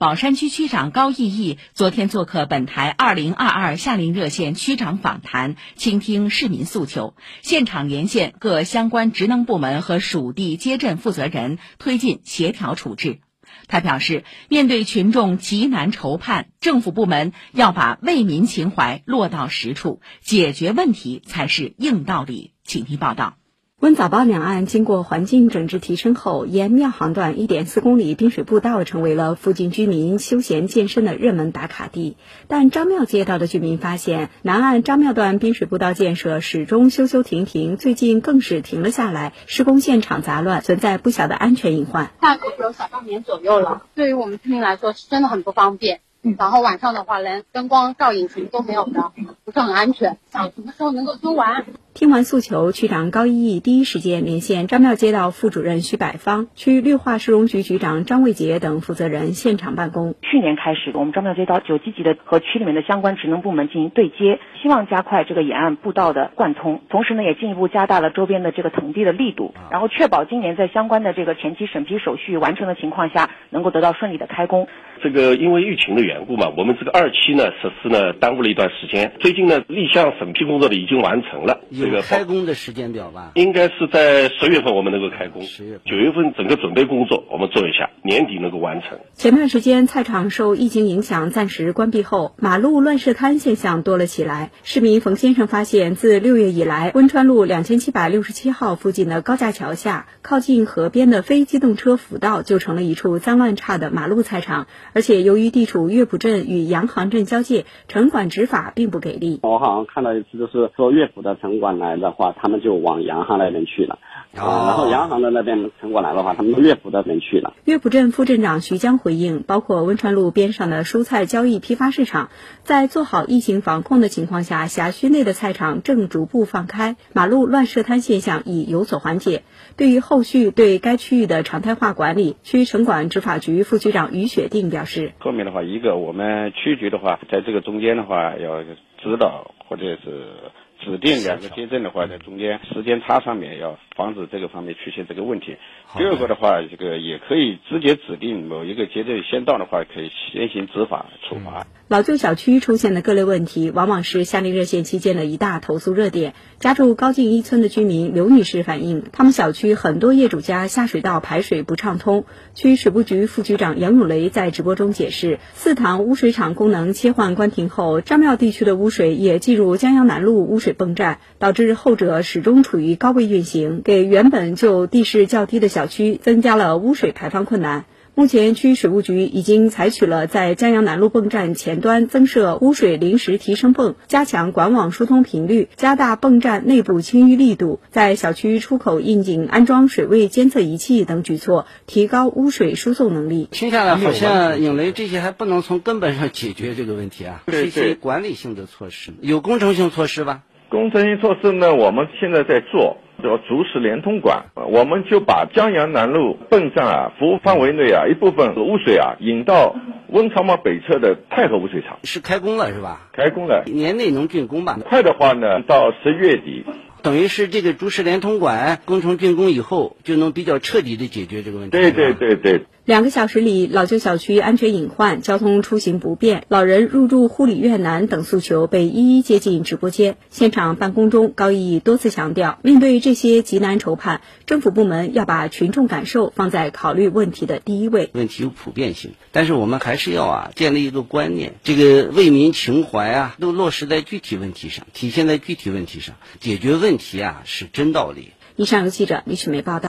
宝山区区长高毅毅昨天做客本台二零二二夏令热线区长访谈，倾听市民诉求，现场连线各相关职能部门和属地街镇负责人，推进协调处置。他表示，面对群众急难愁盼，政府部门要把为民情怀落到实处，解决问题才是硬道理。请听报道。温早宝两岸经过环境整治提升后，沿庙行段1.4公里滨水步道成为了附近居民休闲健身的热门打卡地。但张庙街道的居民发现，南岸张庙段滨水步道建设始终修修停停，最近更是停了下来，施工现场杂乱，存在不小的安全隐患。大概有小半年左右了，对于我们居民来说是真的很不方便。然后晚上的话，连灯光照影什么都没有的，不是很安全。想什么时候能够修完？听完诉求，区长高一义第一时间连线张庙街道副主任徐百芳、区绿化市容局局长张卫杰等负责人现场办公。去年开始，我们张庙街道就积极的和区里面的相关职能部门进行对接，希望加快这个沿岸步道的贯通，同时呢，也进一步加大了周边的这个腾地的力度，然后确保今年在相关的这个前期审批手续完成的情况下，能够得到顺利的开工。这个因为疫情的缘故嘛，我们这个二期呢实施呢耽误了一段时间。最近呢立项审批工作呢已经完成了，这个开工的时间表吧？应该是在十月份我们能够开工，十月九月份整个准备工作我们做一下，年底能够完成。前段时间菜场受疫情影响暂时关闭后，马路乱设摊现象多了起来。市民冯先生发现，自六月以来，温川路两千七百六十七号附近的高架桥下，靠近河边的非机动车辅道就成了一处脏乱差的马路菜场。而且由于地处乐浦镇与洋行镇交界，城管执法并不给力。我好像看到一次，就是说乐浦的城管来的话，他们就往洋行那边去了。啊，然后洋行的那边城管来的话，他们到乐浦那边去了。乐浦镇副镇长徐江回应，包括温川路边上的蔬菜交易批发市场，在做好疫情防控的情况下，辖区内的菜场正逐步放开，马路乱设摊现象已有所缓解。对于后续对该区域的常态化管理，区城管执法局副局长于雪定表示，后面的话，一个我们区局的话，在这个中间的话，要指导或者是。指定两个接镇的话，在中间时间差上面要防止这个方面出现这个问题。第二个的话，这个也可以直接指定某一个街镇先到的话，可以先行执法处罚。老旧小区出现的各类问题，往往是夏令热线期间的一大投诉热点。家住高进一村的居民刘女士反映，他们小区很多业主家下水道排水不畅通。区水务局副局长杨永雷在直播中解释，四塘污水厂功能切换关停后，张庙地区的污水也进入江阳南路污水。泵站导致后者始终处于高位运行，给原本就地势较低的小区增加了污水排放困难。目前，区水务局已经采取了在江阳南路泵站前端增设污水临时提升泵、加强管网疏通频率、加大泵站内部清淤力度，在小区出口窨井安装水位监测仪器等举措，提高污水输送能力。听下来，好像引雷这些还不能从根本上解决这个问题啊，是一些管理性的措施，有工程性措施吧？工程性措施呢，我们现在在做，叫竹石连通管，我们就把江阳南路泵站啊服务范围内啊一部分污水啊引到温长坊北侧的太和污水厂，是开工了是吧？开工了，年内能竣工吧？快的话呢，到十月底。等于是这个竹石连通管工程竣工以后，就能比较彻底的解决这个问题。对对对对。两个小时里，老旧小区安全隐患、交通出行不便、老人入住护理院难等诉求被一一接进直播间。现场办公中，高毅多次强调，面对这些急难愁盼，政府部门要把群众感受放在考虑问题的第一位。问题有普遍性，但是我们还是要啊建立一个观念，这个为民情怀啊，都落实在具体问题上，体现在具体问题上，解决问题啊是真道理。以上由记者李雪梅报道。